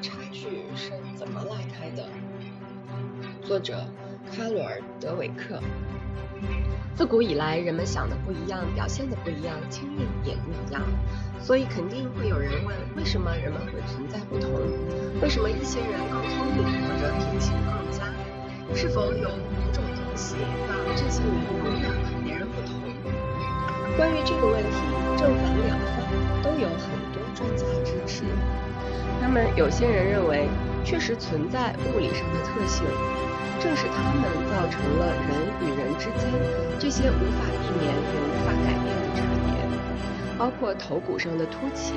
差距是怎么拉开的？作者卡罗尔·德韦克。自古以来，人们想的不一样，表现的不一样，经历也不一样，所以肯定会有人问：为什么人们会存在不同？为什么一些人更聪明，或者品行更佳？是否有某种东西让这些人永远和别人不同？关于这个问题，正反两方有很多专家支持。那么，有些人认为，确实存在物理上的特性。正是它们造成了人与人之间这些无法避免也无法改变的差别，包括头骨上的凸起、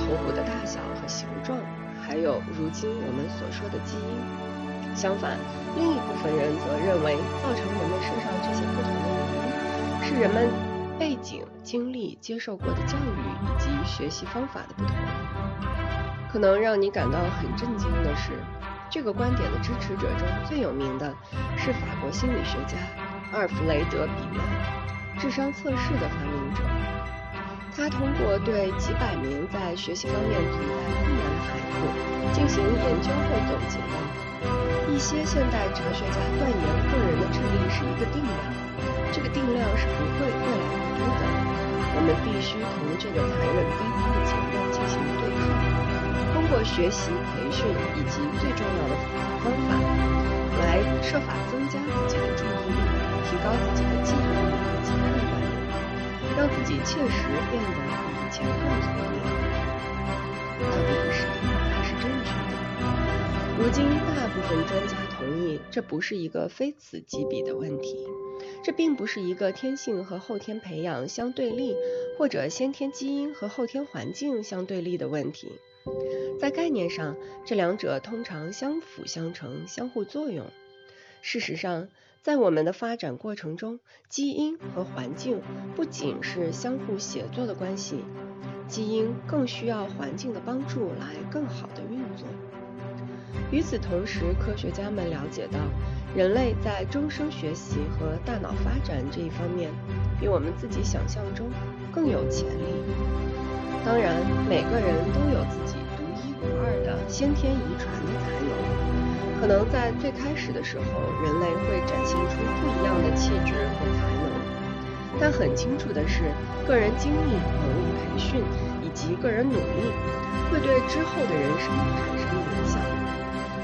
头骨的大小和形状，还有如今我们所说的基因。相反，另一部分人则认为，造成人们身上这些不同的原因是人们背景、经历、接受过的教育以及学习方法的不同。可能让你感到很震惊的是。这个观点的支持者中最有名的是法国心理学家阿尔弗雷德·比曼，智商测试的发明者。他通过对几百名在学习方面存在困难的孩子进行研究后总结的，一些现代哲学家断言个人的智力是一个定量，这个定量是不会越来越多的。我们必须同这个残忍卑鄙的结论进行对抗。通过学习、培训以及最重要的方法，来设法增加自己的注意力，提高自己的记忆力以及判断力，让自己切实变得比以前更聪明。到底？如今，大部分专家同意，这不是一个非此即彼的问题。这并不是一个天性和后天培养相对立，或者先天基因和后天环境相对立的问题。在概念上，这两者通常相辅相成、相互作用。事实上，在我们的发展过程中，基因和环境不仅是相互协作的关系，基因更需要环境的帮助来更好的运作。与此同时，科学家们了解到，人类在终生学习和大脑发展这一方面，比我们自己想象中更有潜力。当然，每个人都有自己独一无二的先天遗传的才能。可能在最开始的时候，人类会展现出不一样的气质和才能。但很清楚的是，个人经历、能力培训以及个人努力，会对之后的人生产生影响。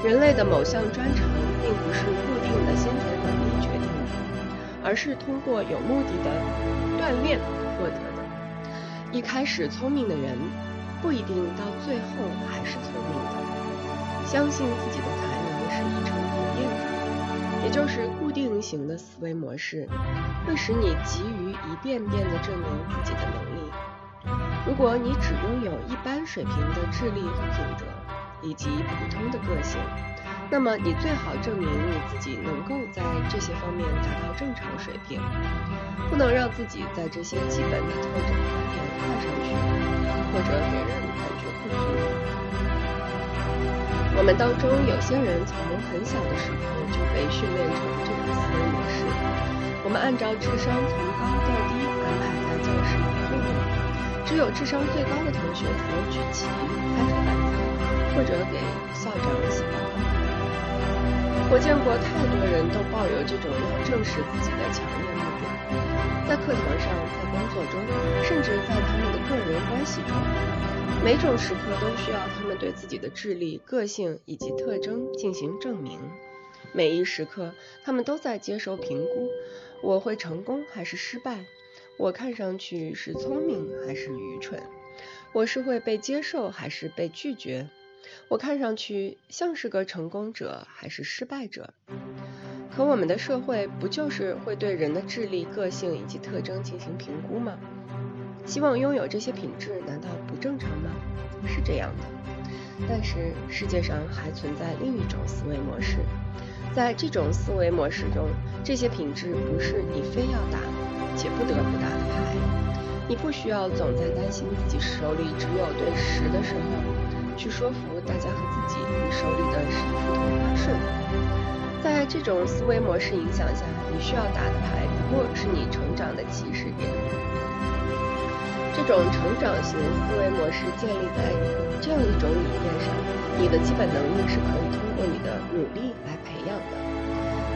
人类的某项专长，并不是固定的先天能力决定的，而是通过有目的的锻炼获得的。一开始聪明的人，不一定到最后还是聪明的。相信自己的才能是一成不变的，也就是固定型的思维模式，会使你急于一遍遍地证明自己的能力。如果你只拥有一般水平的智力和品德，以及普通的个性，那么你最好证明你自己能够在这些方面达到正常水平，不能让自己在这些基本的特征方面看上去或者给人感觉不足。我们当中有些人从很小的时候就被训练成这种思维模式，我们按照智商从高到低安排在教室里坐，只有智商最高的同学才能举旗、或者给校长写报告。我见过太多人都抱有这种要证实自己的强烈目标，在课堂上，在工作中，甚至在他们的个人关系中，每种时刻都需要他们对自己的智力、个性以及特征进行证明。每一时刻，他们都在接受评估：我会成功还是失败？我看上去是聪明还是愚蠢？我是会被接受还是被拒绝？我看上去像是个成功者还是失败者？可我们的社会不就是会对人的智力、个性以及特征进行评估吗？希望拥有这些品质难道不正常吗？是这样的。但是世界上还存在另一种思维模式，在这种思维模式中，这些品质不是你非要打且不得不打的牌。你不需要总在担心自己手里只有对十的时候。去说服大家和自己，你手里的是一副同花顺。在这种思维模式影响下，你需要打的牌不过是你成长的起始点。这种成长型思维模式建立在这样一种理念上：你的基本能力是可以通过你的努力来培养的。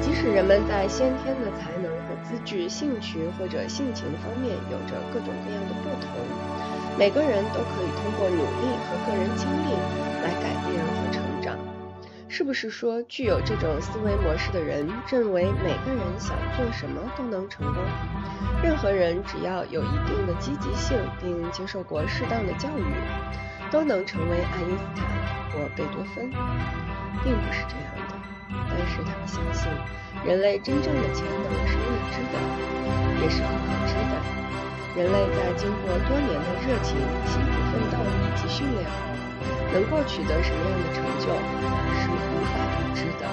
即使人们在先天的才能和资质、兴趣或者性情方面有着各种各样的不同，每个人都可以通过努力和个人经历来改变和成长。是不是说具有这种思维模式的人认为每个人想做什么都能成功？任何人只要有一定的积极性并接受过适当的教育，都能成为爱因斯坦或贝多芬，并不是这样的。但是他们相信，人类真正的潜能是未知的，也是不可知的。人类在经过多年的热情、辛苦奋斗以及训练后。能够取得什么样的成就是无法预知的。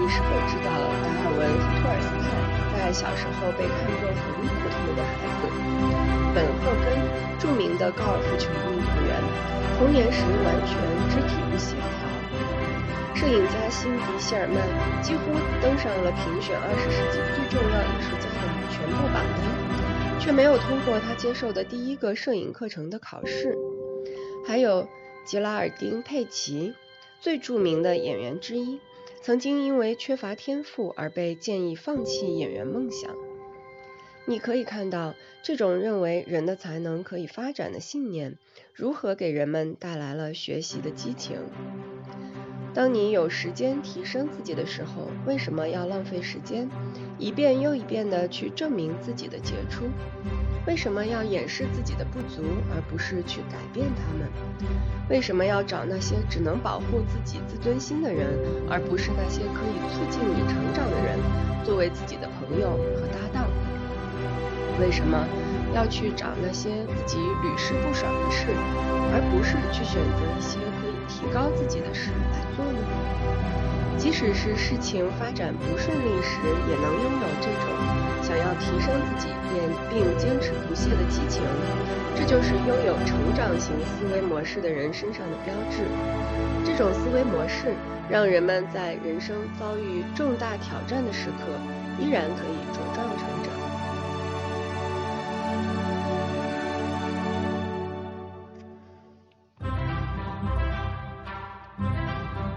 你是否知道达尔文和托尔斯泰在小时候被看作很普通的孩子？本赫根，著名的高尔夫球运动员，童年时完全肢体不协调。摄影家辛迪希尔曼几乎登上了评选二十世纪最重要艺术家的全部榜单，却没有通过他接受的第一个摄影课程的考试。还有。吉拉尔丁·佩奇，最著名的演员之一，曾经因为缺乏天赋而被建议放弃演员梦想。你可以看到，这种认为人的才能可以发展的信念，如何给人们带来了学习的激情。当你有时间提升自己的时候，为什么要浪费时间，一遍又一遍地去证明自己的杰出？为什么要掩饰自己的不足，而不是去改变他们？为什么要找那些只能保护自己自尊心的人，而不是那些可以促进你成长的人，作为自己的朋友和搭档？为什么要去找那些自己屡试不爽的事，而不是去选择一些提高自己的事来做呢？即使是事情发展不顺利时，也能拥有这种。想要提升自己并并坚持不懈的激情，这就是拥有成长型思维模式的人身上的标志。这种思维模式让人们在人生遭遇重大挑战的时刻，依然可以茁壮成长。